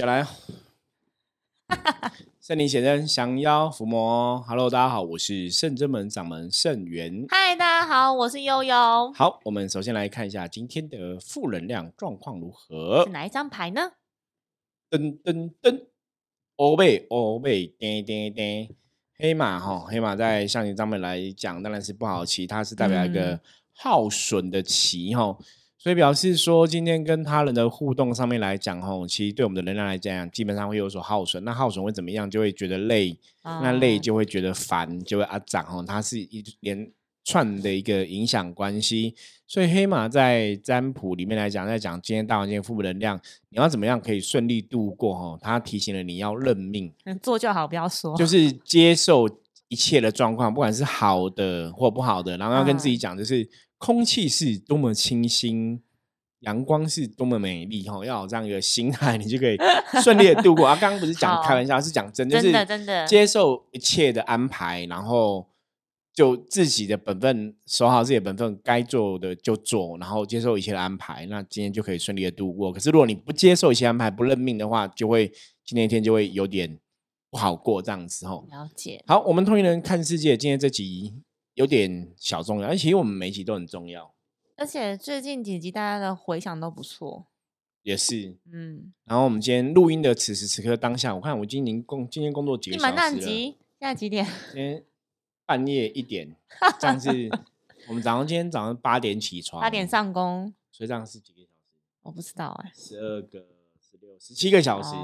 再来。圣灵显真，降妖伏魔。Hello，大家好，我是圣真门掌门圣元。嗨，大家好，我是悠悠。好，我们首先来看一下今天的负能量状况如何。是哪一张牌呢？噔噔噔，欧贝欧贝，叮叮叮，黑马哈，黑马在象棋上面来讲，当然是不好棋，它是代表一个耗损的棋哈。所以表示说，今天跟他人的互动上面来讲，吼，其实对我们的能量来讲，基本上会有所耗损。那耗损会怎么样？就会觉得累，那累就会觉得烦，就会啊长吼。它是一连串的一个影响关系。所以黑马在占卜里面来讲，在讲今天大环境负能量，你要怎么样可以顺利度过？吼，他提醒了你要认命，做就好，不要说，就是接受一切的状况，不管是好的或不好的，然后要跟自己讲，就是。空气是多么清新，阳光是多么美丽，哈！要有这样一个心态，你就可以顺利的度过。啊，刚刚不是讲开玩笑，是讲真，真的真的接受一切的安排，然后就自己的本分守好自己的本分，该做的就做，然后接受一切的安排，那今天就可以顺利的度过。可是如果你不接受一些安排，不认命的话，就会今天一天就会有点不好过这样子，吼。了解。好，我们同一人看世界，今天这集。有点小重要，而且其实我们每集都很重要。而且最近几集大家的回响都不错，也是，嗯。然后我们今天录音的此时此刻当下，我看我今年工今天工作几个小时了？现在几点？今天半夜一点，这样是。我们早上今天早上八点起床，八点上工，所以这样是几个小时？我不知道哎，十二个、十六、十七个小时。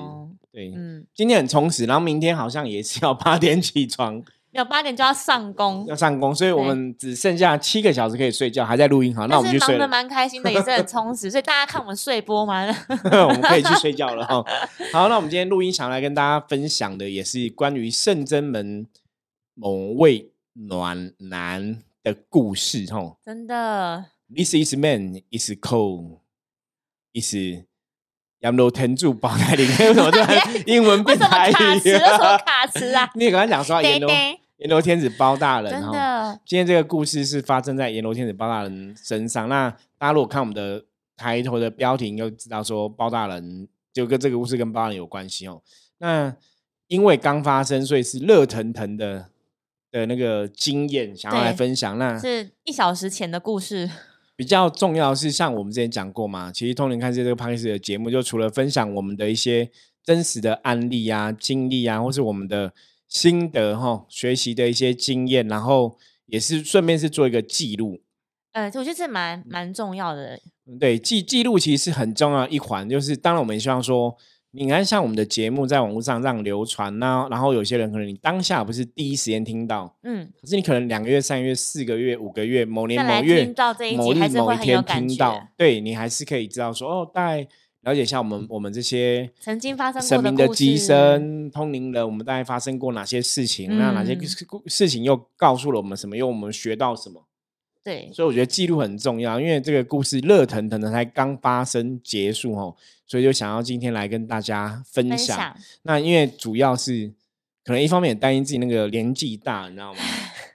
对，嗯。今天很充实，然后明天好像也是要八点起床。有八点就要上工，要上工，所以我们只剩下七个小时可以睡觉，还在录音。哈，那我们就睡。忙得蛮开心的，也是很充实，所以大家看我们睡播嘛，我们可以去睡觉了哈。好，那我们今天录音想来跟大家分享的，也是关于圣真门某位暖男的故事哈。真的，This is man is cold is。杨楼天柱包在里面，为什么 英文变台语？卡词？为什么卡词啊？你刚刚讲说阎罗阎罗天子包大人，真的。今天这个故事是发生在阎罗天子包大人身上。那大家如果看我们的抬头的标题，就知道说包大人就跟这个故事跟包大人有关系哦。那因为刚发生，所以是热腾腾的的那个经验，想要来分享。那是一小时前的故事。比较重要是，像我们之前讲过嘛，其实通灵看世界这个 p a 的节目，就除了分享我们的一些真实的案例啊、经历啊，或是我们的心得哈、学习的一些经验，然后也是顺便是做一个记录。呃，我觉得这蛮蛮重要的。对，记记录其实是很重要一环，就是当然我们希望说。你看，像我们的节目在网络上让流传呐，然后有些人可能你当下不是第一时间听到，嗯，可是你可能两个月、三个月、四个月、五个月，某年某月某日某一天听到，对你还是可以知道说，哦，大概了解一下我们我们这些曾经发生过神明的机身通灵人，我们大概发生过哪些事情，那哪些事情又告诉了我们什么，又我们学到什么？对，所以我觉得记录很重要，因为这个故事热腾腾的才刚发生结束哦，所以就想要今天来跟大家分享。那因为主要是可能一方面也担心自己那个年纪大，你知道吗？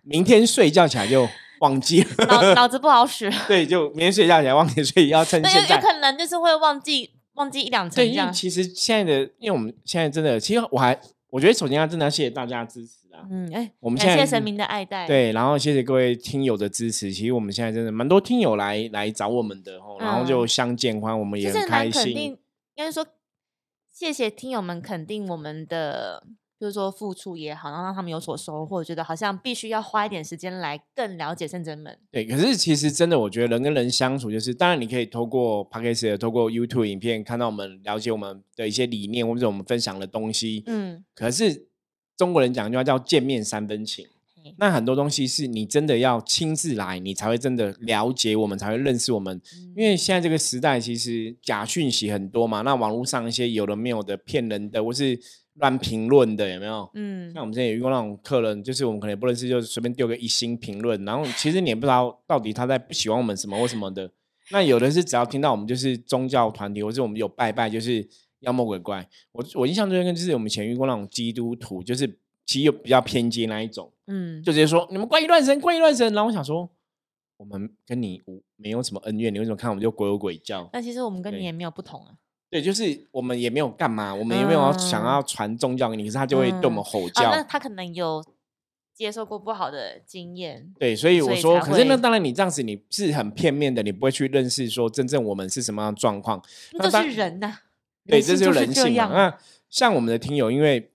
明天睡觉起来就忘记了，脑脑子不好使。对，就明天睡觉起来忘记，所以要趁现在。有可能就是会忘记忘记一两层这样。其实现在的，因为我们现在真的，其实我还我觉得首先要真的要谢谢大家支持。嗯，哎，我们感谢神明的爱戴，对，然后谢谢各位听友的支持。其实我们现在真的蛮多听友来来找我们的哦，然后就相见欢，我们也很开心。应该说，谢谢听友们肯定我们的，就是说付出也好，然后让他们有所收获，觉得好像必须要花一点时间来更了解圣真门。对，可是其实真的，我觉得人跟人相处，就是当然你可以透过 p o c a s 透过 YouTube 影片看到我们了解我们的一些理念，或者我们分享的东西。嗯，可是。中国人讲句话叫“见面三分情”，那很多东西是你真的要亲自来，你才会真的了解我们，才会认识我们。因为现在这个时代，其实假讯息很多嘛，那网络上一些有的没有的、骗人的，或是乱评论的，有没有？嗯，像我们之前也遇过那种客人，就是我们可能不认识，就随便丢个一星评论，然后其实你也不知道到底他在不喜欢我们什么或什么的。那有的是只要听到我们就是宗教团体，或者我们有拜拜，就是。妖魔鬼怪，我我印象最深就是我们前遇过那种基督徒，就是其实有比较偏激那一种，嗯，就直接说你们怪异乱神，怪异乱神。然后我想说，我们跟你无没有什么恩怨，你为什么看我们就鬼有鬼叫？那其实我们跟你也没有不同啊。对，就是我们也没有干嘛，我们也没有想要传宗教给你，可是他就会对我们吼叫。那他可能有接受过不好的经验。对，所以我说，可是那当然，你这样子你是很片面的，你不会去认识说真正我们是什么样的状况。那都是人呐。对，这就是人性嘛。那像我们的听友，因为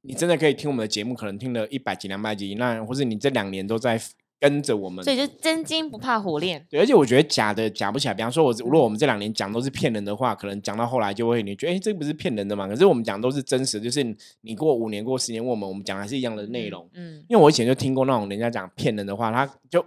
你真的可以听我们的节目，可能听了一百集、两百集，那或是你这两年都在。跟着我们，所以就真金不怕火炼。对，而且我觉得假的假不起来。比方说，我如果我们这两年讲都是骗人的话，可能讲到后来就会你觉得，哎，这不是骗人的嘛？可是我们讲都是真实，就是你过五年、过十年问我们，我们讲还是一样的内容。嗯，因为我以前就听过那种人家讲骗人的话，他就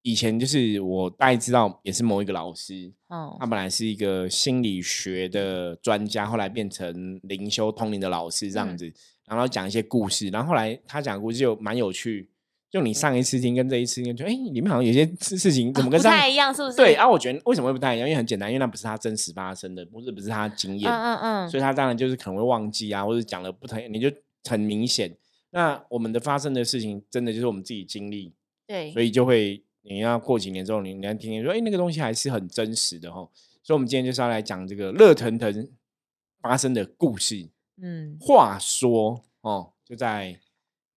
以前就是我大概知道，也是某一个老师，哦，他本来是一个心理学的专家，后来变成灵修通灵的老师这样子，然后讲一些故事，然后后来他讲故事就蛮有趣。就你上一次听跟这一次听，就哎，里面好像有些事事情怎么跟不太一样，是不是？对啊，我觉得为什么会不太一样？因为很简单，因为那不是他真实发生的，不是不是他经验，嗯嗯嗯，所以他当然就是可能会忘记啊，或者讲了不太，你就很明显。那我们的发生的事情，真的就是我们自己经历，对，所以就会你要过几年之后，你你要听听说，哎，那个东西还是很真实的哈。所以，我们今天就是要来讲这个热腾腾发生的故事。嗯，话说哦，就在。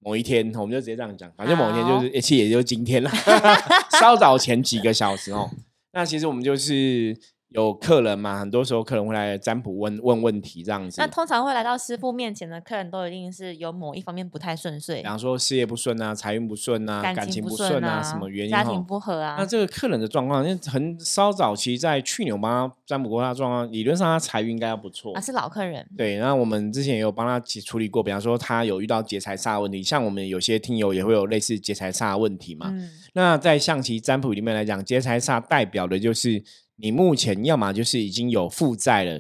某一天，我们就直接这样讲，反正某一天就是，其实也就今天了，稍早前几个小时哦。那其实我们就是。有客人嘛？很多时候客人会来占卜问问问题这样子。那通常会来到师傅面前的客人都一定是有某一方面不太顺遂，比方说事业不顺啊，财运不顺啊，感情不顺啊，什么原因？家庭不和啊。那这个客人的状况，因为很稍早期在去年我帮他占卜过他状况，理论上他财运应该要不错。啊，是老客人。对，那我们之前也有帮他处理过，比方说他有遇到劫财煞问题，像我们有些听友也会有类似劫财煞问题嘛。嗯。那在象棋占卜里面来讲，劫财煞代表的就是。你目前要么就是已经有负债了，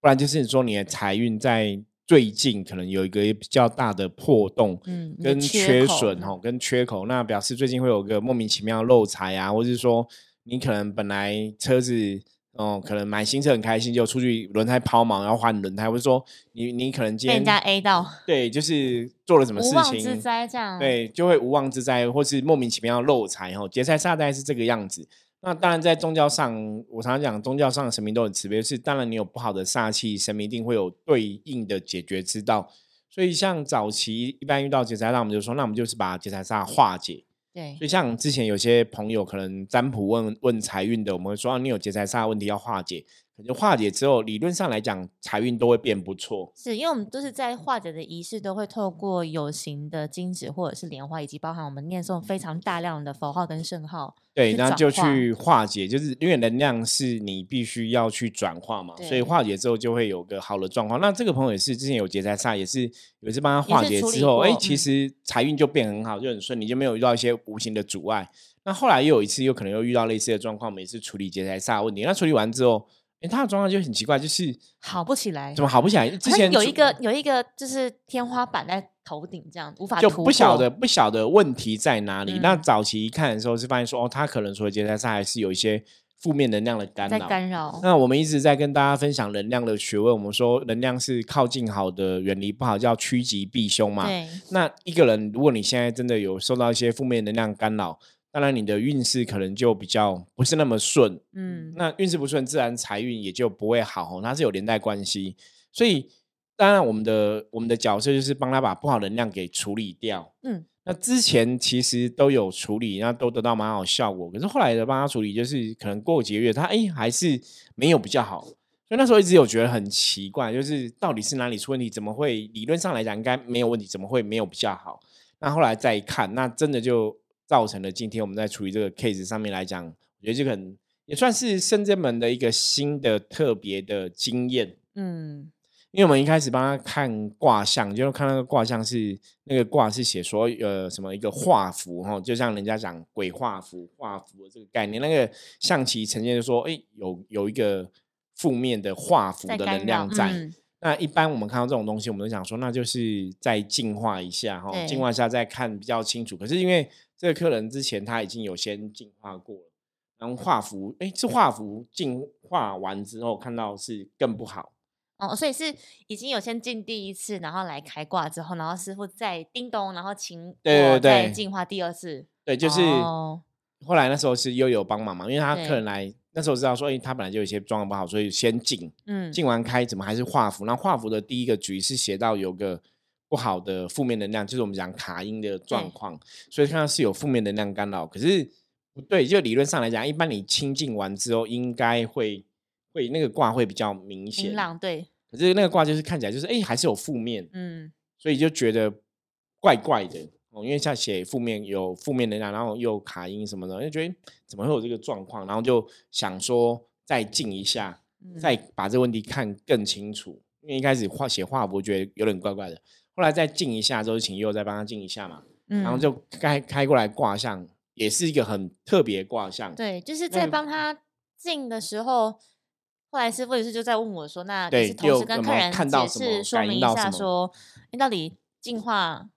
不然就是说你的财运在最近可能有一个比较大的破洞，嗯，跟缺损哈，跟缺口，那表示最近会有个莫名其妙漏财啊，或者是说你可能本来车子哦，可能买新车很开心，就出去轮胎抛锚，然后换轮胎，或者说你你可能今天被人家 A 到，对，就是做了什么事情，之灾这样，对，就会无妄之灾，或是莫名其妙漏财哈，劫财煞灾是这个样子。那当然，在宗教上，我常常讲，宗教上的神明都很慈悲。是当然，你有不好的煞气，神明一定会有对应的解决之道。所以，像早期一般遇到劫财煞，我们就说，那我们就是把劫财煞化解。对。所以，像之前有些朋友可能占卜问问财运的，我们会说，你有劫财煞问题要化解。可能化解之后，理论上来讲，财运都会变不错。是因为我们都是在化解的仪式，都会透过有形的金纸或者是莲花，以及包含我们念诵非常大量的佛号跟圣号。对，那就去化解，就是因为能量是你必须要去转化嘛，所以化解之后就会有个好的状况。那这个朋友也是之前有劫财煞，也是有一次帮他化解之后，哎，其实财运就变很好，就很顺利，就没有遇到一些无形的阻碍。那后来又有一次，又可能又遇到类似的状况，每次处理劫财煞问题，那处理完之后。他的状况就很奇怪，就是好不起来，怎么好不起来？之前有一个有一个就是天花板在头顶，这样无法就不晓得不晓得问题在哪里。那早期一看的时候是发现说，哦，他可能除了接待上还是有一些负面能量的干扰。干扰。那我们一直在跟大家分享能量的学问，我们说能量是靠近好的，远离不好，叫趋吉避凶嘛。对。那一个人，如果你现在真的有受到一些负面能量干扰。当然，你的运势可能就比较不是那么顺，嗯，那运势不顺，自然财运也就不会好，它是有连带关系。所以，当然我们的我们的角色就是帮他把不好能量给处理掉，嗯，那之前其实都有处理，那都得到蛮好效果。可是后来的帮他处理，就是可能过几个月，他哎还是没有比较好。所以那时候一直有觉得很奇怪，就是到底是哪里出问题？怎么会理论上来讲应该没有问题？怎么会没有比较好？那后来再一看，那真的就。造成了今天我们在处理这个 case 上面来讲，我觉得这个也算是深圳门的一个新的特别的经验。嗯，因为我们一开始帮他看卦象，就看那个卦象是那个卦是写说呃什么一个画符哈，就像人家讲鬼画符画符的这个概念，那个象棋呈现就说哎有有一个负面的画符的能量在。那一般我们看到这种东西，我们都想说那就是再净化一下哈，净化一下再看比较清楚。可是因为这个客人之前他已经有先进化过了，然后画符，哎，这画符进化完之后看到是更不好。哦，所以是已经有先进第一次，然后来开挂之后，然后师傅再叮咚，然后请我再进化第二次，对，就是后来那时候是悠悠帮忙嘛，因为他客人来那时候知道说，哎，他本来就有一些状况不好，所以先进，嗯，进完开，怎么还是画符？那画符的第一个局是写到有个不好的负面能量，就是我们讲卡音的状况，所以看到是有负面能量干扰。可是不对，就理论上来讲，一般你清净完之后，应该会会那个卦会比较明显，明朗对。可是那个卦就是看起来就是哎，还是有负面，嗯，所以就觉得怪怪的。哦，因为像写负面有负面能量，然后又卡音什么的，就觉得怎么会有这个状况？然后就想说再静一下，再把这个问题看更清楚。因为一开始画写画，我觉得有点怪怪的。后来再静一下之后，请佑再帮他静一下嘛，然后就开开过来卦象，也是一个很特别卦象。对，就是在帮他静的时候，后来师傅也是就在问我说：“那也是同时跟客人解释说明一下，说你到底进化？”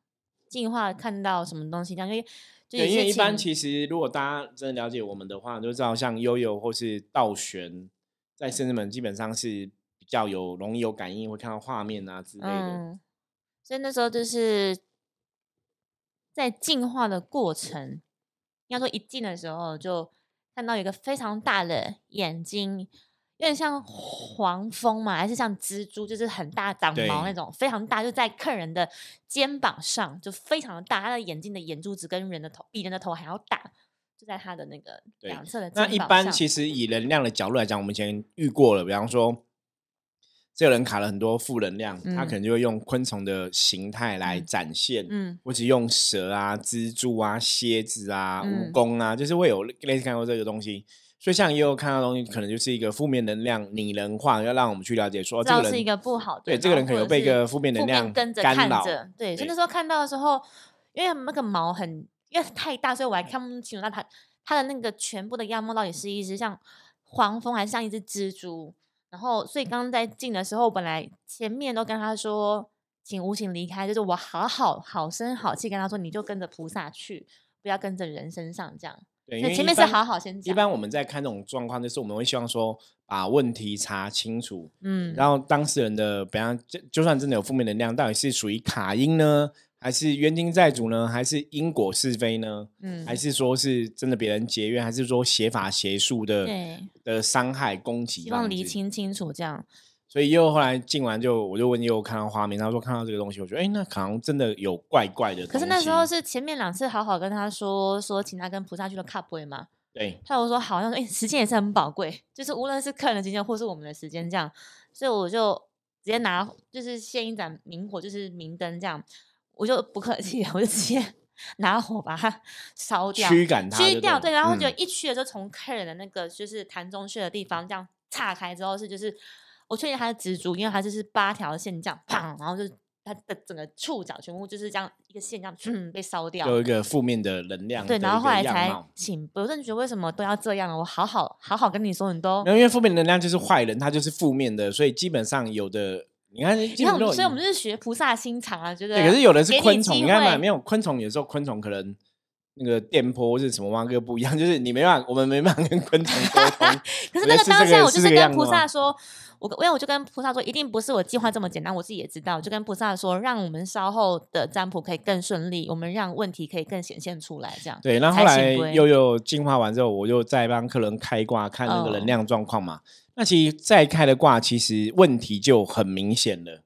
进化看到什么东西？这样因为对，因为一般其实如果大家真的了解我们的话，就知道像悠悠或是道玄，在圣人们基本上是比较有容易有感应，会看到画面啊之类的。所以那时候就是在进化的过程，应该说一进的时候就看到一个非常大的眼睛。有点像黄蜂嘛，还是像蜘蛛，就是很大长毛那种，非常大，就在客人的肩膀上，就非常的大。他的眼睛的眼珠子跟人的头比人的头还要大，就在他的那个两侧的。那一般其实以能量的角度来讲，我们以前遇过了，比方说这个人卡了很多负能量，他可能就会用昆虫的形态来展现，嗯，或者用蛇啊、蜘蛛啊、蝎子啊、蜈蚣啊，就是会有类似看过这个东西。所以，像也有看到东西，可能就是一个负面能量拟人化，要让我们去了解说，这个人是一个不好的。对，这个人可能被一个负面能量跟着看着。对，所以那时候看到的时候，因为那个毛很，因为太大，所以我还看不清楚那它它的那个全部的样貌到底是一只像黄蜂，还是像一只蜘蛛。然后，所以刚刚在进的时候，本来前面都跟他说，请无情离开，就是我好好好声好气跟他说，你就跟着菩萨去，不要跟着人身上这样。对，因为前面是好好先讲。一般我们在看这种状况，就是我们会希望说把问题查清楚，嗯，然后当事人的，比方就就算真的有负面能量，到底是属于卡因呢，还是冤亲债主呢，还是因果是非呢？嗯，还是说是真的别人结怨，还是说邪法邪术的的伤害攻击？希望厘清清楚这样。所以又后来进完就我就问又看到画面，他说看到这个东西，我觉得哎，那可能真的有怪怪的。可是那时候是前面两次好好跟他说说，请他跟菩萨去了卡位嘛。对。他有说好像说哎，时间也是很宝贵，就是无论是客人的时间或是我们的时间这样，所以我就直接拿就是献一盏明火，就是明灯这样，我就不客气，我就直接 拿火把它烧掉，驱赶它，驱掉。对，然后就一驱的时候，从客人的那个就是痰中穴的地方这样岔开之后是就是。我确定它是蜘蛛，因为它就是八条线这样，砰，然后就它的整个触角全部就是这样一个线这样，嗯，被烧掉，有一个负面的能量。对，然后后来才请，我真的觉得为什么都要这样？我好好好好跟你说，你都因为负面能量就是坏人，他就是负面的，所以基本上有的，你看，你看，所以我们就是学菩萨心肠啊，觉得。对，可是有的是昆虫，你看嘛，没有昆虫，有时候昆虫可能那个电波或者什么挖个不一样，就是你没办法，我们没办法跟昆虫沟通。可是那个当下，我就是跟菩萨说。我因为我就跟菩萨说，一定不是我计划这么简单，我自己也知道。就跟菩萨说，让我们稍后的占卜可以更顺利，我们让问题可以更显现出来，这样。对，那后来又有进化完之后，我就再帮客人开挂，看那个能量状况嘛。那其实再开的卦，其实问题就很明显了。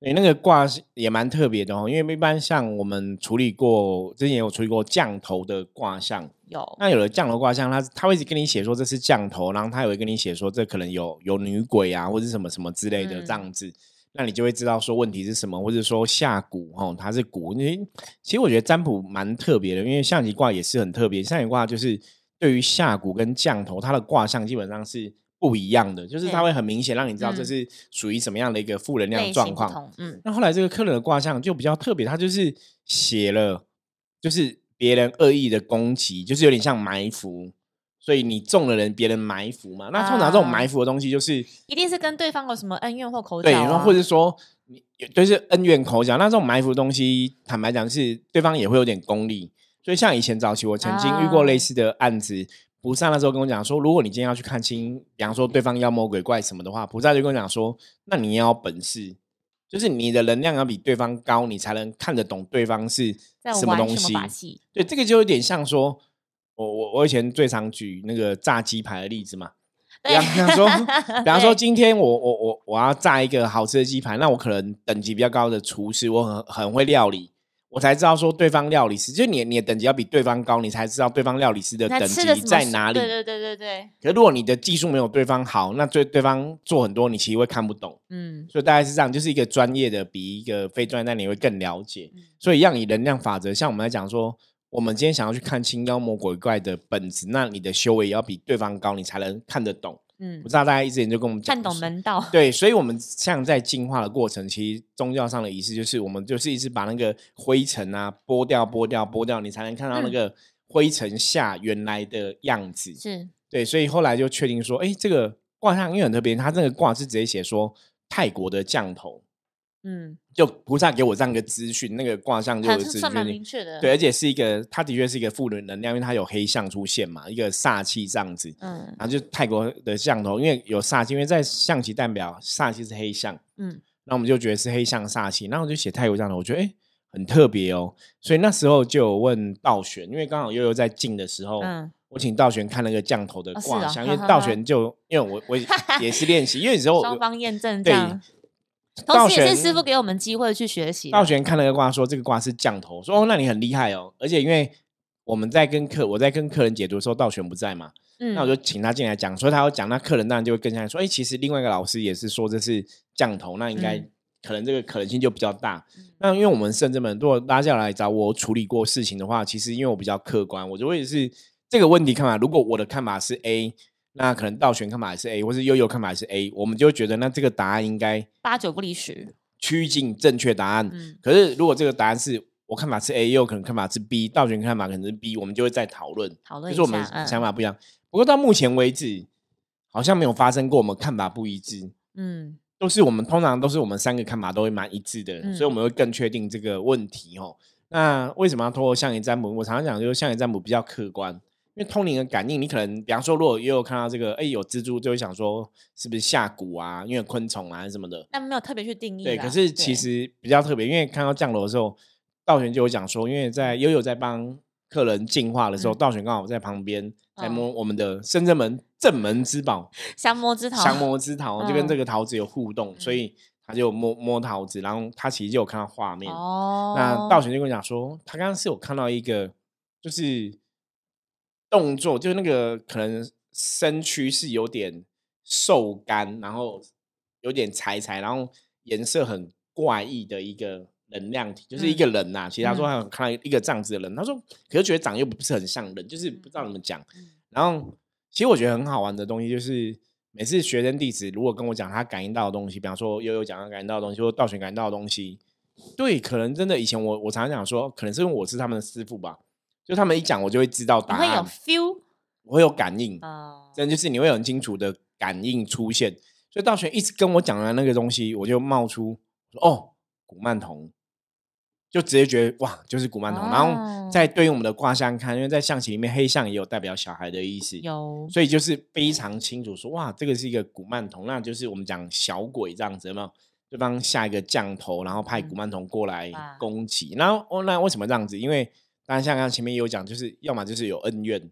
你那个卦是也蛮特别的哦，因为一般像我们处理过，之前有处理过降头的卦象。有，那有了降头卦象，他他会跟你写说这是降头，然后他也会跟你写说这可能有有女鬼啊，或者什么什么之类的这样子，那你就会知道说问题是什么，或者说下蛊哦，它是蛊。因为其实我觉得占卜蛮特别的，因为象棋卦也是很特别，象棋卦就是对于下蛊跟降头，它的卦象基本上是不一样的，就是它会很明显让你知道这是属于什么样的一个负能量状况。嗯，那后来这个客人的卦象就比较特别，他就是写了就是。别人恶意的攻击，就是有点像埋伏，所以你中了人，别人埋伏嘛。那通常这种埋伏的东西，就是一定是跟对方有什么恩怨或口角，对，或者说你就是恩怨口角。那这种埋伏的东西，坦白讲是对方也会有点功利。所以像以前早期，我曾经遇过类似的案子，菩萨那时候跟我讲说，如果你今天要去看清，比方说对方妖魔鬼怪什么的话，菩萨就跟我讲说，那你要本事。就是你的能量要比对方高，你才能看得懂对方是什么东西。对，这个就有点像说，我我我以前最常举那个炸鸡排的例子嘛。比方说，比方说，今天我我我我要炸一个好吃的鸡排，那我可能等级比较高的厨师，我很很会料理。我才知道说对方料理师，就你你的等级要比对方高，你才知道对方料理师的等级在哪里。对对对对对。可如果你的技术没有对方好，那对对方做很多，你其实会看不懂。嗯。所以大概是这样，就是一个专业的比一个非专业，那你会更了解。所以让你能量法则，像我们来讲说，我们今天想要去看清妖魔鬼怪的本质，那你的修为也要比对方高，你才能看得懂。嗯，不知道大家一直研究跟我们讲看懂门道，对，所以，我们像在进化的过程，其实宗教上的仪式就是，我们就是一直把那个灰尘啊剥掉、剥掉、剥掉，你才能看到那个灰尘下原来的样子。是对，所以后来就确定说，哎，这个卦象因为很特别，它这个卦是直接写说泰国的降头。嗯，就菩萨给我这样一个资讯，那个卦象就是算蛮明确的，对，而且是一个，它的确是一个负能量，因为它有黑象出现嘛，一个煞气这样子，嗯，然后就泰国的象头，因为有煞气，因为在象棋代表煞气是黑象，嗯，那我们就觉得是黑象煞气，然后我就写泰国降头，我觉得哎很特别哦，所以那时候就有问道玄，因为刚好悠悠在进的时候，嗯，我请道玄看那个降头的卦象，因为道玄就因为我我也是练习，因为有时候双方验证对。同时也是师傅给我们机会去学习。道玄看了个卦，说这个卦是降头，说哦，那你很厉害哦。而且因为我们在跟客，我在跟客人解读的时候，道玄不在嘛，嗯，那我就请他进来讲，所以他要讲，那客人当然就会跟下来说，哎，其实另外一个老师也是说这是降头，那应该可能这个可能性就比较大。那因为我们甚至们如果拉下来找我处理过事情的话，其实因为我比较客观，我就会是这个问题看法。如果我的看法是 A。那可能道玄看法是 A，或是悠悠看法是 A，我们就觉得那这个答案应该八九不离十，趋近正确答案。嗯，可是如果这个答案是我看法是 A，又可能看法是 B，道玄看法可能是 B，我们就会再讨论，讨论就是我们想法不一样。不过到目前为止，好像没有发生过我们看法不一致。嗯，都是我们通常都是我们三个看法都会蛮一致的，所以我们会更确定这个问题哦。那为什么要通过象棋占卜？我常常讲就是象棋占卜比较客观。因为通灵的感应，你可能比方说，如果也有看到这个，哎，有蜘蛛，就会想说是不是下蛊啊？因为昆虫啊什么的。但没有特别去定义。对，可是其实比较特别，因为看到降楼的时候，道玄就有讲说，因为在悠悠在帮客人净化的时候，道玄刚好在旁边在摸我们的深圳门正门之宝 降魔之桃，降魔之桃就跟这个桃子有互动，所以他就摸摸桃子，然后他其实就有看到画面。哦。那道玄就跟我讲说，他刚刚是有看到一个，就是。动作就是那个可能身躯是有点瘦干，然后有点柴柴，然后颜色很怪异的一个能量体，就是一个人呐。其实他说他有看到一个这样子的人，他说可是觉得长又不是很像人，就是不知道怎么讲。然后其实我觉得很好玩的东西就是，每次学生弟子如果跟我讲他感应到的东西，比方说悠悠讲他感应到的东西，或道玄感应到的东西，对，可能真的以前我我常常讲说，可能是因为我是他们的师傅吧。就他们一讲，我就会知道答案。会有 feel，我会有感应。哦，真的就是你会很清楚的感应出现。所以道玄一直跟我讲的那个东西，我就冒出说：“哦，古曼童。”就直接觉得哇，就是古曼童。然后在对应我们的卦象看，因为在象棋里面，黑象也有代表小孩的意思。有，所以就是非常清楚说：“哇，这个是一个古曼童，那就是我们讲小鬼这样子，有没有？对方下一个降头，然后派古曼童过来攻击。然后哦，那为什么这样子？因为当然，像刚刚前面有讲，就是要么就是有恩怨，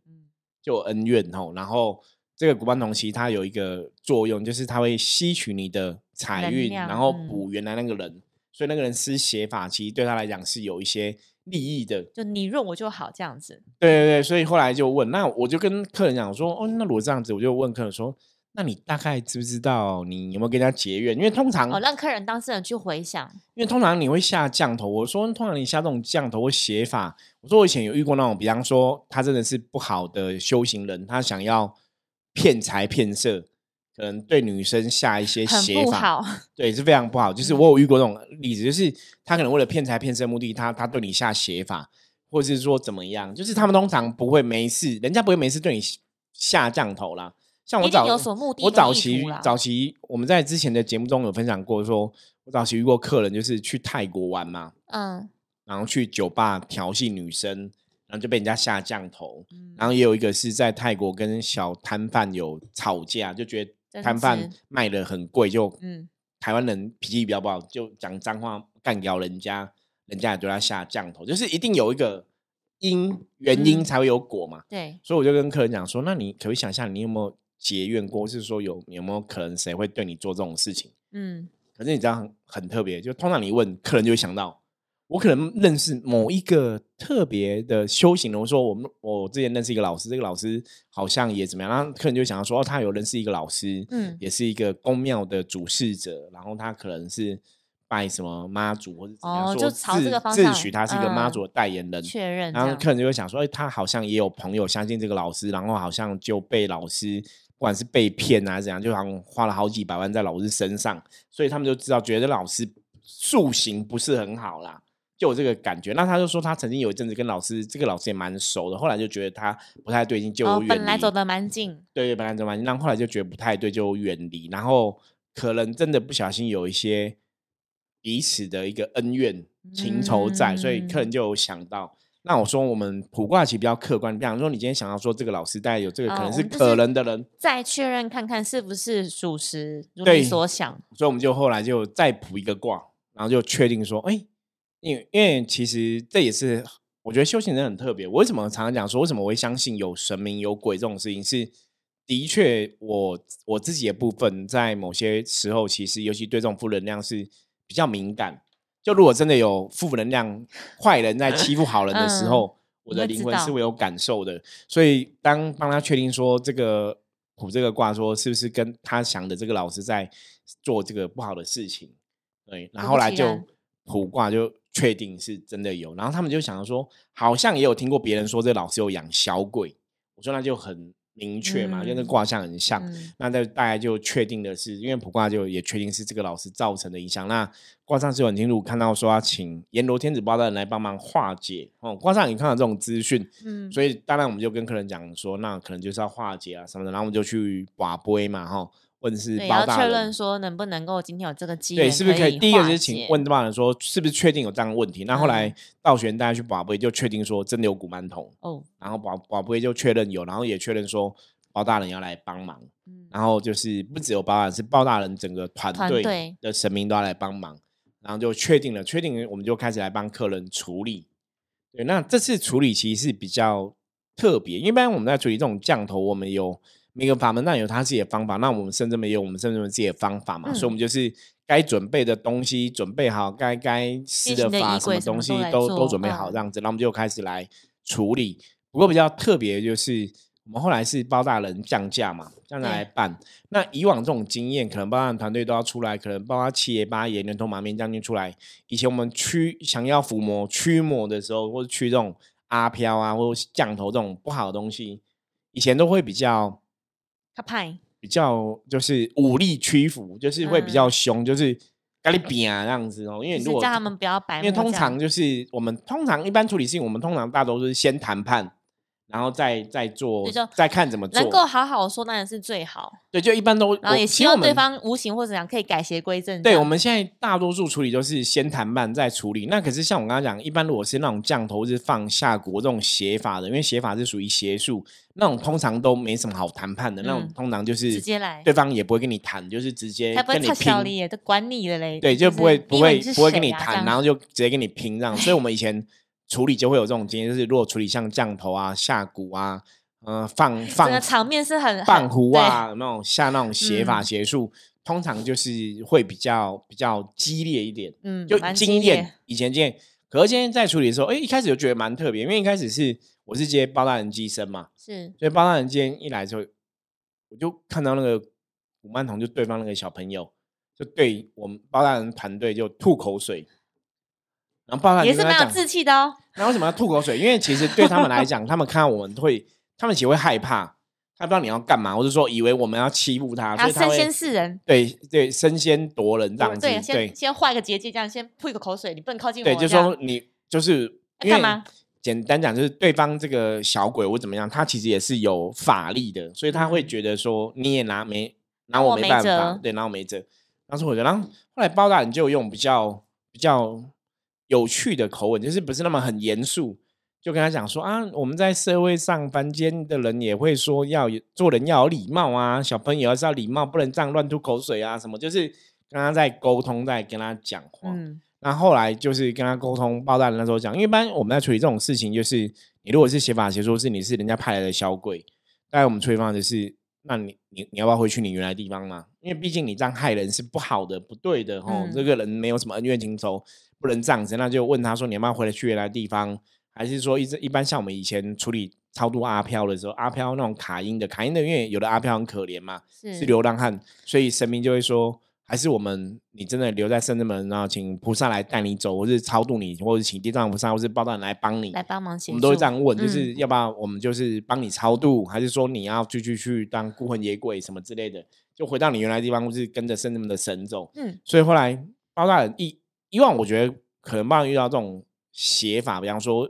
就有恩怨吼。然后这个古曼童其实它有一个作用，就是它会吸取你的财运，然后补原来那个人。所以那个人施邪法，其实对他来讲是有一些利益的。就你润我就好这样子。对对对，所以后来就问，那我就跟客人讲说，哦，那如果这样子，我就问客人说。那你大概知不知道你有没有跟他结怨？因为通常哦，让客人当事人去回想。因为通常你会下降头，我说通常你下这种降头或写法，我说我以前有遇过那种，比方说他真的是不好的修行人，他想要骗财骗色，可能对女生下一些写法，对是非常不好。就是我有遇过这种例子，就是他可能为了骗财骗色目的，他他对你下写法，或者是说怎么样，就是他们通常不会没事，人家不会没事对你下降头啦。像我早我早期早期我们在之前的节目中有分享过，说我早期遇过客人就是去泰国玩嘛，嗯，然后去酒吧调戏女生，然后就被人家下降头，然后也有一个是在泰国跟小摊贩有吵架，就觉得摊贩卖的很贵，就嗯，台湾人脾气比较不好，就讲脏话干掉人家，人家也对他下降头，就是一定有一个因原因才会有果嘛，对，所以我就跟客人讲说，那你可以想象你有没有？结怨过，是说有有没有可能谁会对你做这种事情？嗯，可是你知道很很特别，就通常你问客人就会想到。我可能认识某一个特别的修行人，我说我们我之前认识一个老师，这个老师好像也怎么样，然后客人就想要说，哦，他有认识一个老师，嗯，也是一个宫庙的主事者，然后他可能是拜什么妈祖或者怎样，说自自诩他是一个妈祖的代言人，确认，然后客人就会想说，哎，他好像也有朋友相信这个老师，然后好像就被老师不管是被骗啊怎样，就好像花了好几百万在老师身上，所以他们就知道觉得老师塑形不是很好啦。就有这个感觉，那他就说他曾经有一阵子跟老师，这个老师也蛮熟的，后来就觉得他不太对劲，就远离。本来走的蛮近，对对，本来走蛮近，然后后来就觉得不太对，就远离。然后可能真的不小心有一些彼此的一个恩怨情仇在，所以客人就有想到。那我说我们卜卦其实比较客观，比方说你今天想要说这个老师大概有这个可能是可能的人，再确认看看是不是属实，如你所想。所以我们就后来就再卜一个卦，然后就确定说，哎。因为因为其实这也是我觉得修行人很特别。我为什么常常讲说为什么我会相信有神明有鬼这种事情？是的确我我自己的部分在某些时候，其实尤其对这种负能量是比较敏感。就如果真的有负能量坏人在欺负好人的时候，我的灵魂是会有感受的。所以当帮他确定说这个卜这个卦说是不是跟他想的这个老师在做这个不好的事情，对，然后来就卜卦就。确定是真的有，然后他们就想说，好像也有听过别人说这老师有养小鬼。我说那就很明确嘛，因为卦象很像。那那大家就确定的是，因为卜卦就也确定是这个老师造成的影响。那卦上是有很清楚看到说要请阎罗天子包大人来帮忙化解。哦，卦上你看到这种资讯，嗯，所以当然我们就跟客人讲说，那可能就是要化解啊什么的，然后我们就去卦碑嘛，哈。问是包大人，确认说能不能够今天有这个机会，对，是不是可以？第一个就是请问包大人说，是不是确定有这样的问题？那后来道玄大家去宝贝就确定说真的有古曼童哦，然后宝宝贝就确认有，然后也确认说包大人要来帮忙，然后就是不只有包大人，是包大人整个团队的神明都要来帮忙，然后就确定了，确定我们就开始来帮客人处理。对，那这次处理其实是比较特别，一般我们在处理这种降头，我们有。每个法门那有他自己的方法，那我们甚至没有我们甚至有自己的方法嘛，所以我们就是该准备的东西准备好，该该施的法什么东西都都准备好这样子，那我们就开始来处理。不过比较特别就是，我们后来是包大人降价嘛，降价来办。那以往这种经验，可能包大人团队都要出来，可能包括七爷八爷、人头马面将军出来。以前我们驱想要伏魔驱魔的时候，或者驱这种阿飘啊，或者降头这种不好的东西，以前都会比较。派比较就是武力屈服，就是会比较凶，就是咖喱饼啊这样子哦。因为如果叫他们不要白，因为通常就是我们通常一般处理事情，我们通常大都是先谈判。然后再再做，再看怎么做，能够好好说当然是最好。对，就一般都，然后也希望对方无形或者怎样可以改邪归正。对，我们现在大多数处理都是先谈判再处理。那可是像我刚刚讲，一般如果是那种降头是放下国这种邪法的，因为邪法是属于邪术，那种通常都没什么好谈判的，那种通常就是直接来，对方也不会跟你谈，就是直接跟你拼，都管你的嘞。对，就不会不会不会跟你谈，然后就直接跟你拼这样。所以我们以前处理就会有这种经验，就是如果处理像降头啊、下蛊啊。嗯，放放整个场面是很放壶啊，那种下那种写法邪术，通常就是会比较比较激烈一点。嗯，就经验以前经验，可是今天在处理的时候，哎，一开始就觉得蛮特别，因为一开始是我是接包大人机身嘛，是，所以包大人今天一来之后，我就看到那个古曼童就对方那个小朋友，就对我们包大人团队就吐口水，也是蛮有志气的哦。那为什么要吐口水？因为其实对他们来讲，他们看到我们会。他们其实会害怕，他不知道你要干嘛，或者说以为我们要欺负他，所以他身先士人，对对，身先夺人这样子，对，先先画一个结界，这样先吐一个口水，你不能靠近我。对，就说你就是干嘛？简单讲就是对方这个小鬼或怎么样，他其实也是有法力的，所以他会觉得说你也拿没拿我没办法，对，拿我没辙。当时我觉得，然后后来包大人就用比较比较有趣的口吻，就是不是那么很严肃。就跟他讲说啊，我们在社会上，凡间的人也会说要做人要有礼貌啊，小朋友要是要礼貌，不能这样乱吐口水啊，什么就是跟他在沟通，在跟他讲话。嗯，那后来就是跟他沟通，包大人那时候讲，因为一般我们在处理这种事情，就是你如果是写法写说是你是人家派来的小鬼，大概我们处理方式是那你你你要不要回去你原来地方嘛？因为毕竟你这样害人是不好的，不对的吼。这个人没有什么恩怨情仇，不能这样子。那就问他说，你要不要回来去原来地方？还是说一直一般像我们以前处理超度阿飘的时候，阿飘那种卡音的卡音的，因为有的阿飘很可怜嘛，是流浪汉，所以神明就会说。还是我们，你真的留在圣子门，然后请菩萨来带你走，或是超度你，或者请地藏菩萨，或是包大人来帮你，来帮忙。我们都会这样问，就是要不要我们就是帮你超度，还是说你要继续去当孤魂野鬼什么之类的，就回到你原来地方，或是跟着圣子门的神走。嗯，所以后来包大人以以往我觉得可能帮遇到这种写法，比方说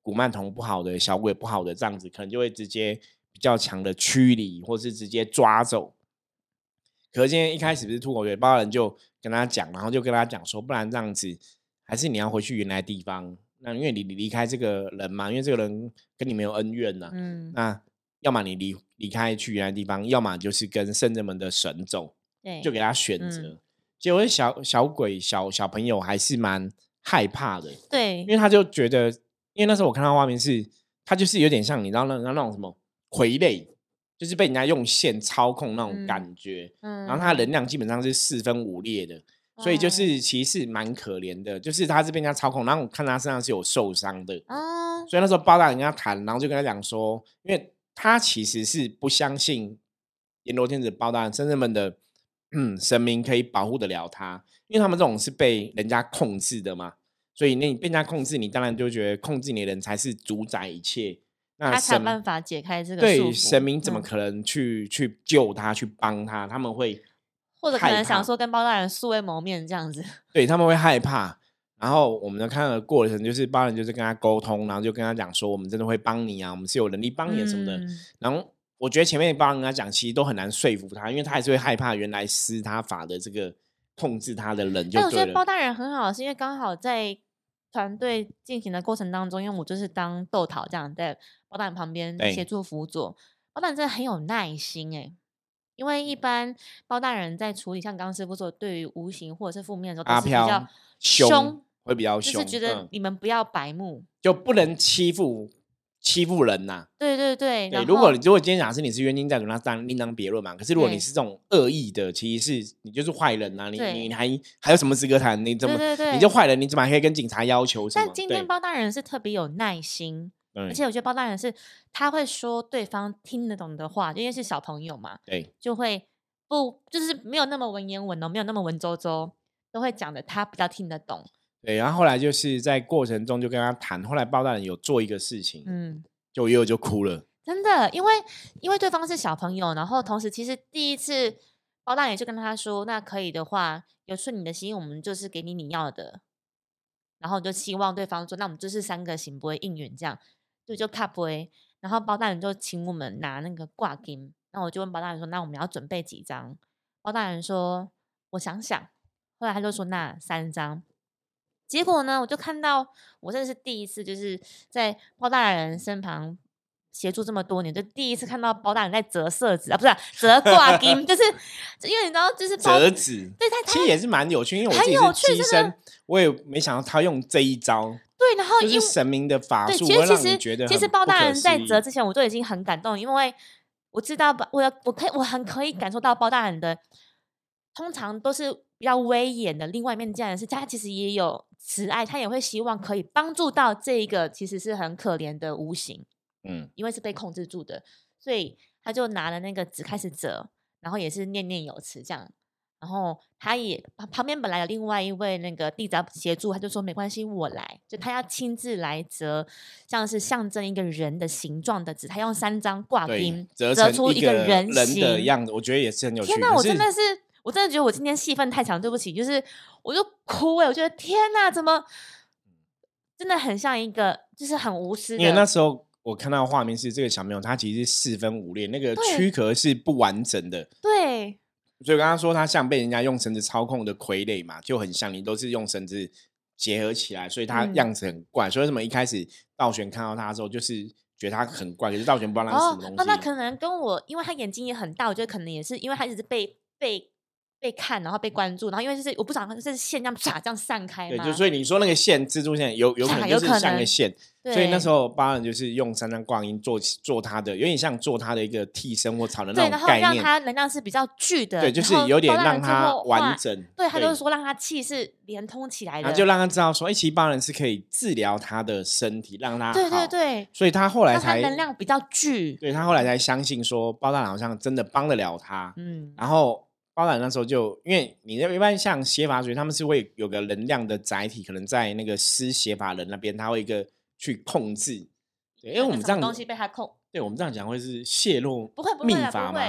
古曼童不好的，小鬼不好的这样子，可能就会直接比较强的驱离，或是直接抓走。可是今天一开始不是吐口水，包人就跟他讲，然后就跟他讲说，不然这样子，还是你要回去原来地方。那因为你离开这个人嘛，因为这个人跟你没有恩怨呐。嗯。那要么你离离开去原来地方，要么就是跟圣人们的神走。对。就给他选择。结果小小鬼小小朋友还是蛮害怕的。对。因为他就觉得，因为那时候我看到画面是，他就是有点像你知道那那种什么傀儡。就是被人家用线操控那种感觉，然后他能量基本上是四分五裂的，所以就是其实蛮可怜的。就是他是被人家操控，然后我看他身上是有受伤的啊，所以那时候包大人跟他谈，然后就跟他讲说，因为他其实是不相信阎罗天子包大人真正们的嗯神明可以保护得了他，因为他们这种是被人家控制的嘛，所以那你被人家控制，你当然就觉得控制你的人才是主宰一切。他才办法解开这个对神明怎么可能去去救他去帮他？他们会或者可能想说跟包大人素未谋面这样子，对他们会害怕。然后我们的看的过程就是包大人就是跟他沟通，然后就跟他讲说我们真的会帮你啊，我们是有能力帮你什么的。然后我觉得前面包大人跟他讲，其实都很难说服他，因为他还是会害怕原来施他法的这个控制他的人。但我觉得包大人很好，是因为刚好在。团队进行的过程当中，因为我就是当豆桃这样在包大人旁边协助辅佐，包大人真的很有耐心哎，因为一般包大人在处理像刚师傅说，对于无形或者是负面的时候，都是比较凶，会比较凶，就是觉得你们不要白目，就不能欺负。欺负人呐！对对对，对。如果你如果今天假设你是冤亲债主，那当然另当别论嘛。可是如果你是这种恶意的，其实是你就是坏人呐！你你还还有什么资格谈？你怎么你就坏人？你怎么还可以跟警察要求？但今天包大人是特别有耐心，而且我觉得包大人是他会说对方听得懂的话，因为是小朋友嘛，对，就会不就是没有那么文言文哦，没有那么文绉绉，都会讲的他比较听得懂。对，然后后来就是在过程中就跟他谈，后来包大人有做一个事情，嗯，就又就哭了，真的，因为因为对方是小朋友，然后同时其实第一次包大人就跟他说，那可以的话，有顺你的心，我们就是给你你要的，然后就希望对方说，那我们就是三个行不会应允这样，对，就卡不会，然后包大人就请我们拿那个挂金，那我就问包大人说，那我们要准备几张？包大人说，我想想，后来他就说那三张。结果呢，我就看到，我真的是第一次，就是在包大人身旁协助这么多年，就第一次看到包大人在折色纸啊，不是折挂金，就是因为你知道，就是折纸，对，他其实也是蛮有趣，因为我自己是机身，我也没想到他用这一招，对，然后就是神明的法术，其实其实觉得，其实包大人在折之前，我就已经很感动，因为我知道，我我可以，我很可以感受到包大人的，通常都是比较威严的，另外一面竟然是他其实也有。慈爱，他也会希望可以帮助到这一个其实是很可怜的无形，嗯，因为是被控制住的，所以他就拿了那个纸开始折，然后也是念念有词这样，然后他也旁边本来有另外一位那个弟子协助，他就说没关系，我来，就他要亲自来折，像是象征一个人的形状的纸，他用三张挂钉折出一个人形的样子，我觉得也是很有趣。天哪，我真的是。我真的觉得我今天戏份太强，对不起，就是我就哭哎，我觉得天哪，怎么真的很像一个就是很无私。因为那时候我看到画面是这个小朋友，他其实是四分五裂，那个躯壳是不完整的。对，所以刚刚说他像被人家用绳子操控的傀儡嘛，就很像你都是用绳子结合起来，所以他样子很怪。所以为什么一开始道玄看到他的时候，就是觉得他很怪？可是道玄不知道那是什么东西。那可能跟我，因为他眼睛也很大，我觉得可能也是因为他一直被被。被看，然后被关注，然后因为就是我不想是线这样啪这样散开对，就所以你说那个线蜘蛛线有有可能就是像个线，所以那时候巴人就是用三张挂音做做他的，有点像做他的一个替身或草的那种概念，让他能量是比较聚的，对，就是有点让他完整，对他就是说让他气是连通起来的，然后就让他知道说，哎，其实巴人是可以治疗他的身体，让他对对对，所以他后来才能量比较聚，对他后来才相信说包大人好像真的帮得了他，嗯，然后。包揽那时候就，因为你那一般像邪法水，他们是会有个能量的载体，可能在那个施邪法人那边，他会一个去控制。对，因为我们这样东西被他控，对我们这样讲会是泄露不会秘法嘛？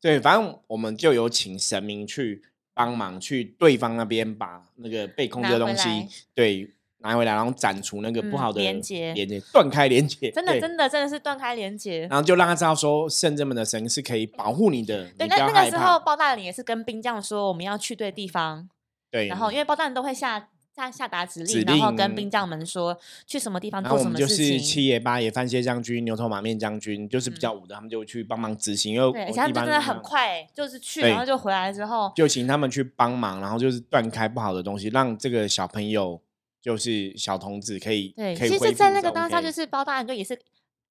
对，反正我们就有请神明去帮忙，去对方那边把那个被控制的东西，对。拿回来，然后斩除那个不好的连接，连接断开连接，真的真的真的是断开连接。然后就让他知道说，圣人们的神是可以保护你的。对，那那个时候包大人也是跟兵将说，我们要去对地方。对，然后因为包大人都会下。下下达指令，然后跟兵将们说去什么地方做什么事情。就是七爷八爷番茄将军、牛头马面将军，就是比较武的，他们就去帮忙执行。因为而且他们真的很快，就是去，然后就回来之后，就请他们去帮忙，然后就是断开不好的东西，让这个小朋友。就是小童子可以，对，其实，在那个当下，就是包大人就也是，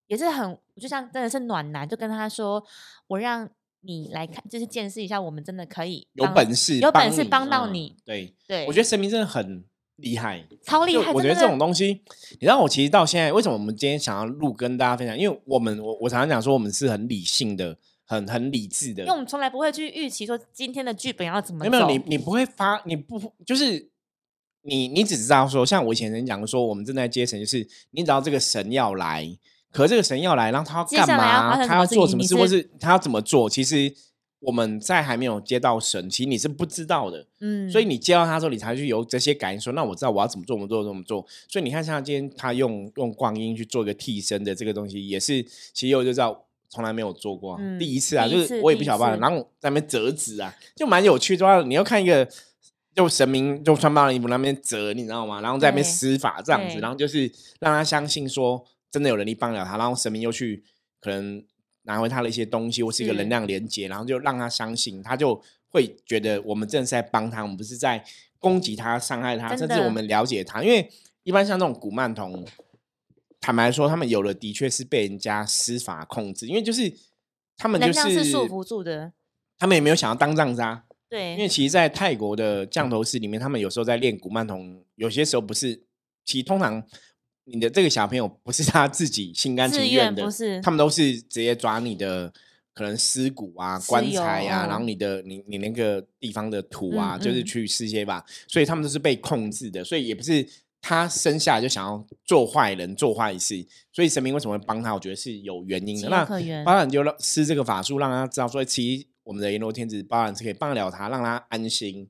也是很，就像真的是暖男，就跟他说：“我让你来看，就是见识一下，我们真的可以有本事，有本事帮到你。”对对，我觉得神明真的很厉害，超厉害。我觉得这种东西，你知道，我其实到现在，为什么我们今天想要录跟大家分享？因为我们，我我常常讲说，我们是很理性的，很很理智的，因为我们从来不会去预期说今天的剧本要怎么。没有，你你不会发，你不就是。你你只知道说，像我以前人讲说，我们正在接神，就是你只要这个神要来，可这个神要来，然后他要干嘛？他要做什么事，或是他要怎么做？其实我们在还没有接到神，其实你是不知道的。嗯，所以你接到他之后，你才去有这些感应，说那我知道我要怎么做，怎么做，怎么做。所以你看，像今天他用用光阴去做一个替身的这个东西，也是其实我就知道从来没有做过，第一次啊，就是我也不晓得，然后在那边折纸啊，就蛮有趣。主要你要看一个。就神明就穿帮的衣服那边折，你知道吗？然后在那边施法这样子，然后就是让他相信说真的有能力帮了他，然后神明又去可能拿回他的一些东西或是一个能量连接，然后就让他相信，他就会觉得我们真的是在帮他，我们不是在攻击他、伤害他，甚至我们了解他。因为一般像这种古曼童，坦白说，他们有的的确是被人家施法控制，因为就是他们就是束缚住的，他们也没有想要当仗渣。对，因为其实，在泰国的降头师里面，他们有时候在练古曼童，有些时候不是，其实通常你的这个小朋友不是他自己心甘情愿的，不是，他们都是直接抓你的可能尸骨啊、棺材啊，然后你的你你那个地方的土啊，就是去施些吧，所以他们都是被控制的，所以也不是他生下来就想要做坏人、做坏事，所以神明为什么会帮他？我觉得是有原因的。那当然就让施这个法术，让他知道说，其实。我们的阎罗天子包然是可以帮得了他，让他安心。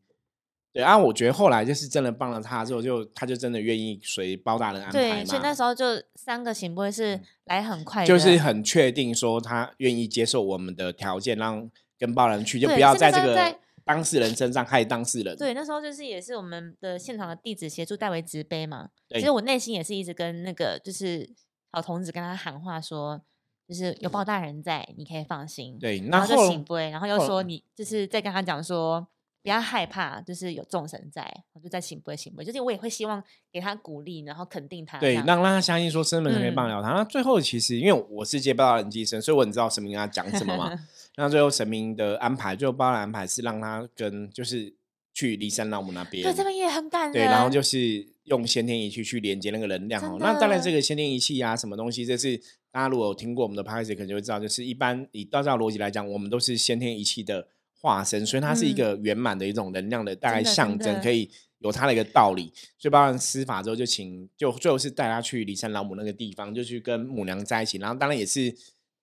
对啊，我觉得后来就是真的帮了他之后，就他就真的愿意随包大人安排对，所以那时候就三个行不会是来很快，就是很确定说他愿意接受我们的条件，让跟包人去，就不要在这个当事人身上害当事人。对，那时候就是也是我们的现场的弟子协助代为执杯嘛。其实我内心也是一直跟那个就是小童子跟他喊话说。就是有包大人在，你可以放心。对，然后就醒不然后又说你就是在跟他讲说不要害怕，就是有众神在，我就在醒不会醒不会，就是我也会希望给他鼓励，然后肯定他。对，让让他相信说神明可以帮了他。那最后其实因为我是接包大人寄生，所以我很知道神明跟他讲什么嘛。那最后神明的安排，最后包大人安排是让他跟就是去骊山老母那边。对，这边也很感人。对，然后就是用先天仪器去连接那个能量哦。那当然这个先天仪器啊，什么东西这是。大家如果有听过我们的 p c a 可能就会知道，就是一般以道教逻辑来讲，我们都是先天仪器的化身，所以它是一个圆满的一种能量的大概象征，可以有它的一个道理。所以包含施法之后，就请就最后是带他去骊山老母那个地方，就去跟母娘在一起。然后当然也是，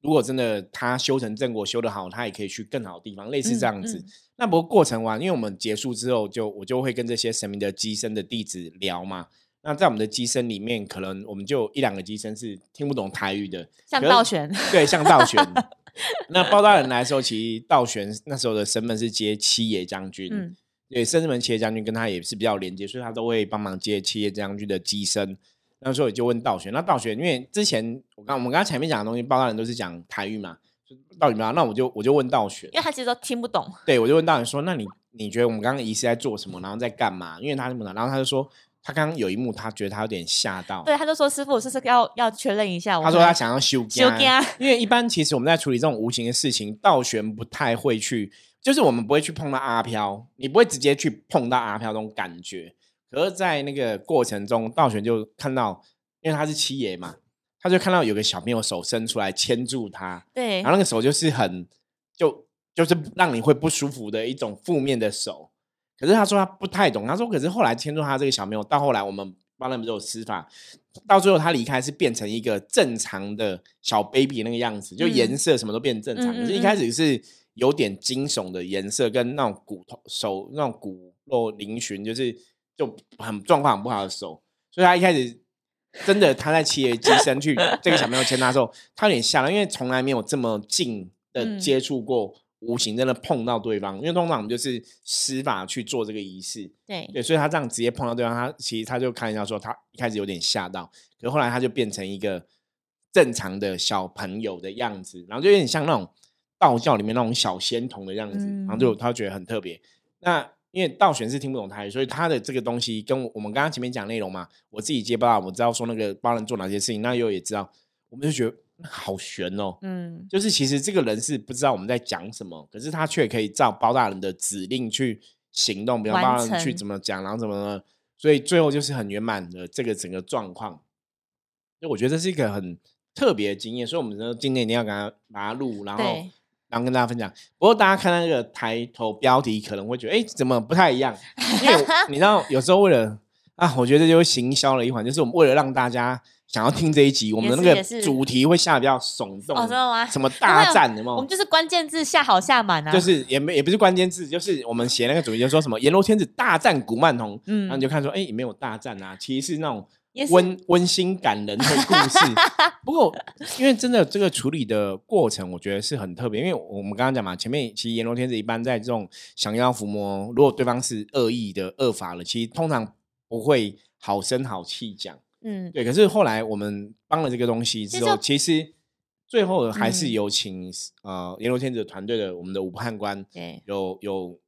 如果真的他修成正果修得好，他也可以去更好的地方，类似这样子。那不过过程完，因为我们结束之后，就我就会跟这些神明的机身的弟子聊嘛。那在我们的机身里面，可能我们就一两个机身是听不懂台语的，像道玄，对，像道玄。那包大人来的时候，其实道玄那时候的身份是接七爷将军，嗯，对，甚至门七爷将军跟他也是比较连接，所以他都会帮忙接七爷将军的机身。那时候就问道玄，那道玄因为之前我刚我们刚刚前面讲的东西，报大人都是讲台语嘛。道语嘛？那我就我就问道玄，因为他其实都听不懂。对，我就问道玄说：“那你你觉得我们刚刚仪式在做什么？然后在干嘛？”因为他听不懂，然后他就说。他刚刚有一幕，他觉得他有点吓到。对，他就说：“师傅，是是要要确认一下。”他说他想要修修因为一般其实我们在处理这种无形的事情，道玄不太会去，就是我们不会去碰到阿飘，你不会直接去碰到阿飘那种感觉。可是，在那个过程中，道玄就看到，因为他是七爷嘛，他就看到有个小朋友手伸出来牵住他，对，然后那个手就是很就就是让你会不舒服的一种负面的手。可是他说他不太懂，他说可是后来牵住他这个小朋友，到后来我们帮他们做施法，到最后他离开是变成一个正常的小 baby 那个样子，就颜色什么都变正常。可是一开始是有点惊悚的颜色，跟那种骨头手那种骨肉嶙峋，就是就很状况很不好的手。所以他一开始真的他在企业机身去 这个小朋友牵他的时候，他有点吓了，因为从来没有这么近的接触过。无形真的碰到对方，因为通常我们就是施法去做这个仪式，对对，所以他这样直接碰到对方，他其实他就看一下说，他一开始有点吓到，可是后来他就变成一个正常的小朋友的样子，然后就有点像那种道教里面那种小仙童的样子，然后就他觉得很特别。那因为道玄是听不懂台语，所以他的这个东西跟我们刚刚前面讲内容嘛，我自己接不到，我知道说那个帮人做哪些事情，那又也知道，我们就觉得。好悬哦，嗯，就是其实这个人是不知道我们在讲什么，可是他却可以照包大人的指令去行动，比如包大人去怎么讲，然后怎么，所以最后就是很圆满的这个整个状况。就我觉得这是一个很特别的经验，所以我们说今天一定要给他把它录，然后然后跟大家分享。不过大家看那个抬头标题可能会觉得，哎，怎么不太一样？因为 你知道有时候为了啊，我觉得就行销了一环，就是我们为了让大家。想要听这一集，我们的那个主题会下的比较耸动？什么大战的吗？我们就是关键字下好下满啊，就是也没也不是关键字，就是我们写那个主题就说什么阎罗天子大战古曼童，嗯，然后你就看说，哎，也没有大战啊，其实是那种温温馨感人的故事。不过，因为真的这个处理的过程，我觉得是很特别，因为我们刚刚讲嘛，前面其实阎罗天子一般在这种降妖伏魔，如果对方是恶意的恶法了，其实通常不会好声好气讲。嗯，对。可是后来我们帮了这个东西之后，其实最后还是有请呃阎罗天子团队的我们的武判官，对，有有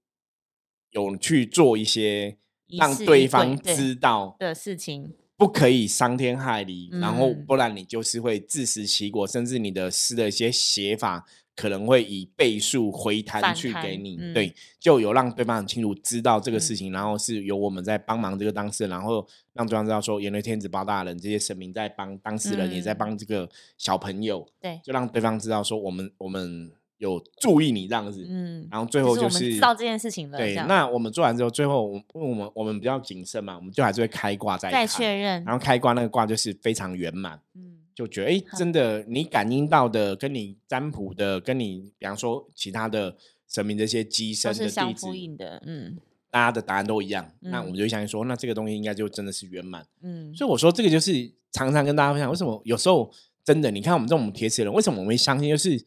有去做一些让对方知道的事情，不可以伤天害理，然后不然你就是会自食其果，甚至你的诗的一些写法。可能会以倍数回弹去给你，对，就有让对方很清楚知道这个事情，然后是由我们在帮忙这个当事人，然后让对方知道说，阎罗天子包大人这些神明在帮当事人，也在帮这个小朋友，对，就让对方知道说，我们我们有注意你这样子，嗯，然后最后就是知道这件事情了，对，那我们做完之后，最后我我们我们比较谨慎嘛，我们就还是会开挂再再确认，然后开挂那个卦就是非常圆满，嗯。就觉得哎，真的，你感应到的，跟你占卜的，跟你比方说其他的神明这些机身的地址的，嗯，大家的答案都一样，那我们就相信说，那这个东西应该就真的是圆满，嗯。所以我说这个就是常常跟大家分享，为什么有时候真的，你看我们这种铁齿人，为什么我们会相信？就是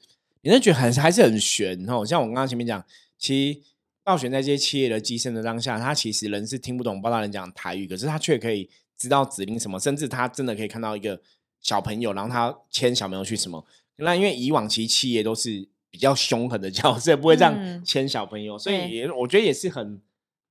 你会觉得还是还是很悬哦。像我刚刚前面讲，其实道玄在这些企业的机身的当下，他其实人是听不懂包大人讲台语，可是他却可以知道指令什么，甚至他真的可以看到一个。小朋友，然后他牵小朋友去什么？那因为以往其实企业都是比较凶狠的角色，不会这样牵小朋友，所以也我觉得也是很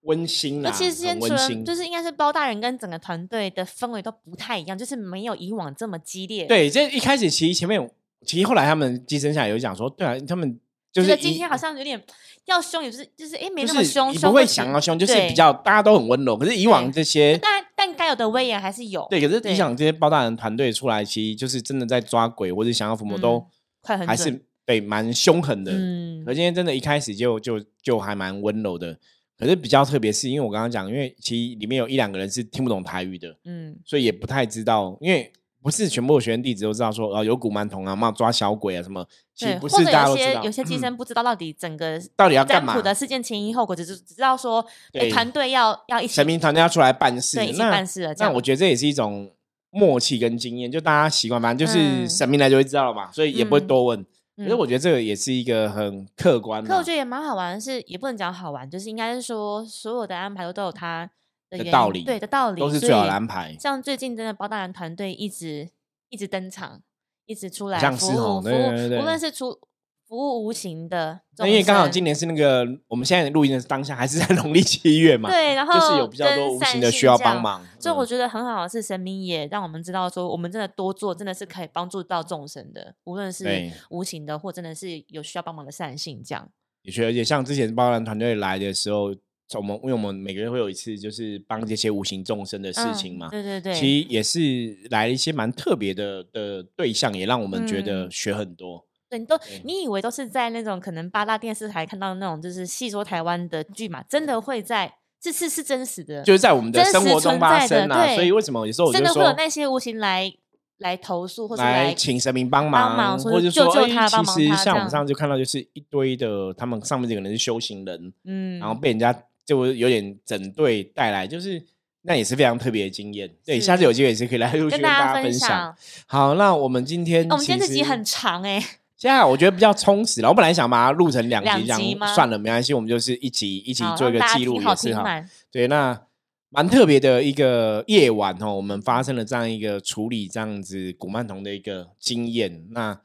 温馨啦。其实温馨，就是应该是包大人跟整个团队的氛围都不太一样，就是没有以往这么激烈。对，这一开始其实前面，其实后来他们寄生下来有讲说，对啊，他们就是今天好像有点要凶，也是就是哎没那么凶，不会想要凶，就是比较大家都很温柔。可是以往这些。但但该有的威严还是有。对，可是你想，这些包大人团队出来，其实就是真的在抓鬼或者想要伏魔，都快还是对蛮凶狠的。嗯，可今天真的一开始就就就还蛮温柔的。可是比较特别是，因为我刚刚讲，因为其实里面有一两个人是听不懂台语的，嗯，所以也不太知道，因为。不是全部的学员弟子都知道说，哦，有古曼童啊，嘛抓小鬼啊什么，其实不是大家都知道。有些寄生不知道到底整个到底要干嘛的事件前因后果，只是只知道说团队要要一起神明团队要出来办事，对，一起办事了。那我觉得这也是一种默契跟经验，就大家习惯，反正就是神明来就会知道了嘛，所以也不会多问。可是我觉得这个也是一个很客观。可我觉得也蛮好玩，是也不能讲好玩，就是应该是说所有的安排都都有它的道理，对的道理都是最好的安排。像最近真的包大人团队一直。一直登场，一直出来服务服务，无论是出服务无形的。那因为刚好今年是那个我们现在录音的当下，还是在 农历七月嘛？对，然后就是有比较多无形的需要帮忙。所以我觉得很好的是，神明也让我们知道说，我们真的多做，真的是可以帮助到众生的，无论是无形的，或真的是有需要帮忙的善性这样。的确，而且像之前包兰团队来的时候。我们因为我们每个人会有一次，就是帮这些无形众生的事情嘛。对对对，其实也是来了一些蛮特别的的对象，也让我们觉得学很多。对，你都你以为都是在那种可能八大电视台看到那种就是戏说台湾的剧嘛，真的会在这次是真实的，就是在我们的生活中发生啊。所以为什么有时候真的会有那些无形来来投诉，或者来请神明帮忙，或者救救他，其实像我们上次就看到，就是一堆的他们上面这个人是修行人，嗯，然后被人家。就有点整队带来，就是那也是非常特别的经验。对，下次有机会也是可以来陆续跟大家分享。好，那我们今天我们今天这集很长哎，现在我觉得比较充实了。我本来想把它录成两集，这样算了，没关系，我们就是一集一集做一个记录也是哈。对，那蛮特别的一个夜晚哦，我们发生了这样一个处理这样子古曼童的一个经验，那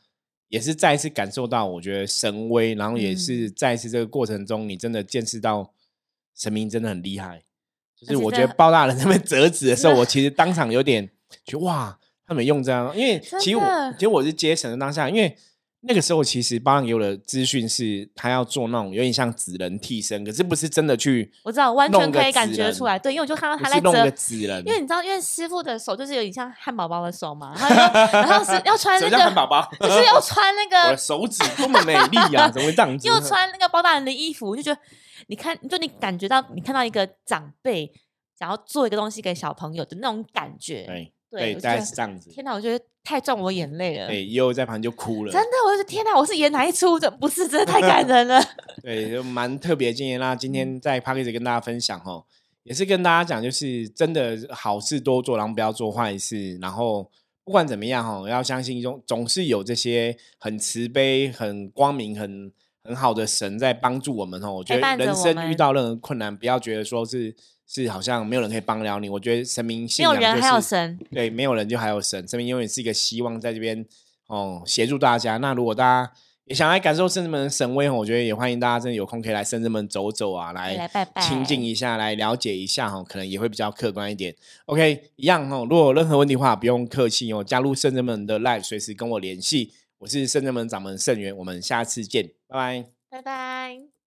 也是再一次感受到我觉得神威，然后也是再一次这个过程中，你真的见识到。神明真的很厉害，就是我觉得包大人他们折纸的时候，我其实当场有点觉得哇，他们用这样，因为其实我其实我是接神的当下，因为那个时候其实包大人给我的资讯是他要做那种有点像纸人替身，可是不是真的去，我知道完全可以感觉出来，对，因为我就看到他在折纸人，因为你知道，因为师傅的手就是有点像汉堡包的手嘛，然后是 要穿那个汉堡包，就是要穿那个手指多么美丽啊，怎么会这样子？又穿那个包大人的衣服，就觉得。你看，就你感觉到，你看到一个长辈想要做一个东西给小朋友的那种感觉，对对，大概是这样子。天哪，我觉得太撞我眼泪了。对，又在旁就哭了。真的，我就天哪，我是演哪一出？这不是真的太感人了。对，就蛮特别经验啦。今天在 p a r k e 跟大家分享哦，也是跟大家讲，就是真的好事多做，然后不要做坏事。然后不管怎么样哈，要相信总总是有这些很慈悲、很光明、很。很好的神在帮助我们哦，我觉得人生遇到任何困难，不要觉得说是是好像没有人可以帮了你。我觉得神明信仰就是对，没有人就还有神，神明永远是一个希望在这边哦协助大家。那如果大家也想来感受圣人们的神威，我觉得也欢迎大家真的有空可以来圣人们走走啊，来亲近一下，来了解一下哈，可能也会比较客观一点。OK，一样哦，如果有任何问题的话，不用客气哦，加入圣人们的 Live，随时跟我联系。我是圣正门掌门圣元，我们下次见，拜拜，拜拜。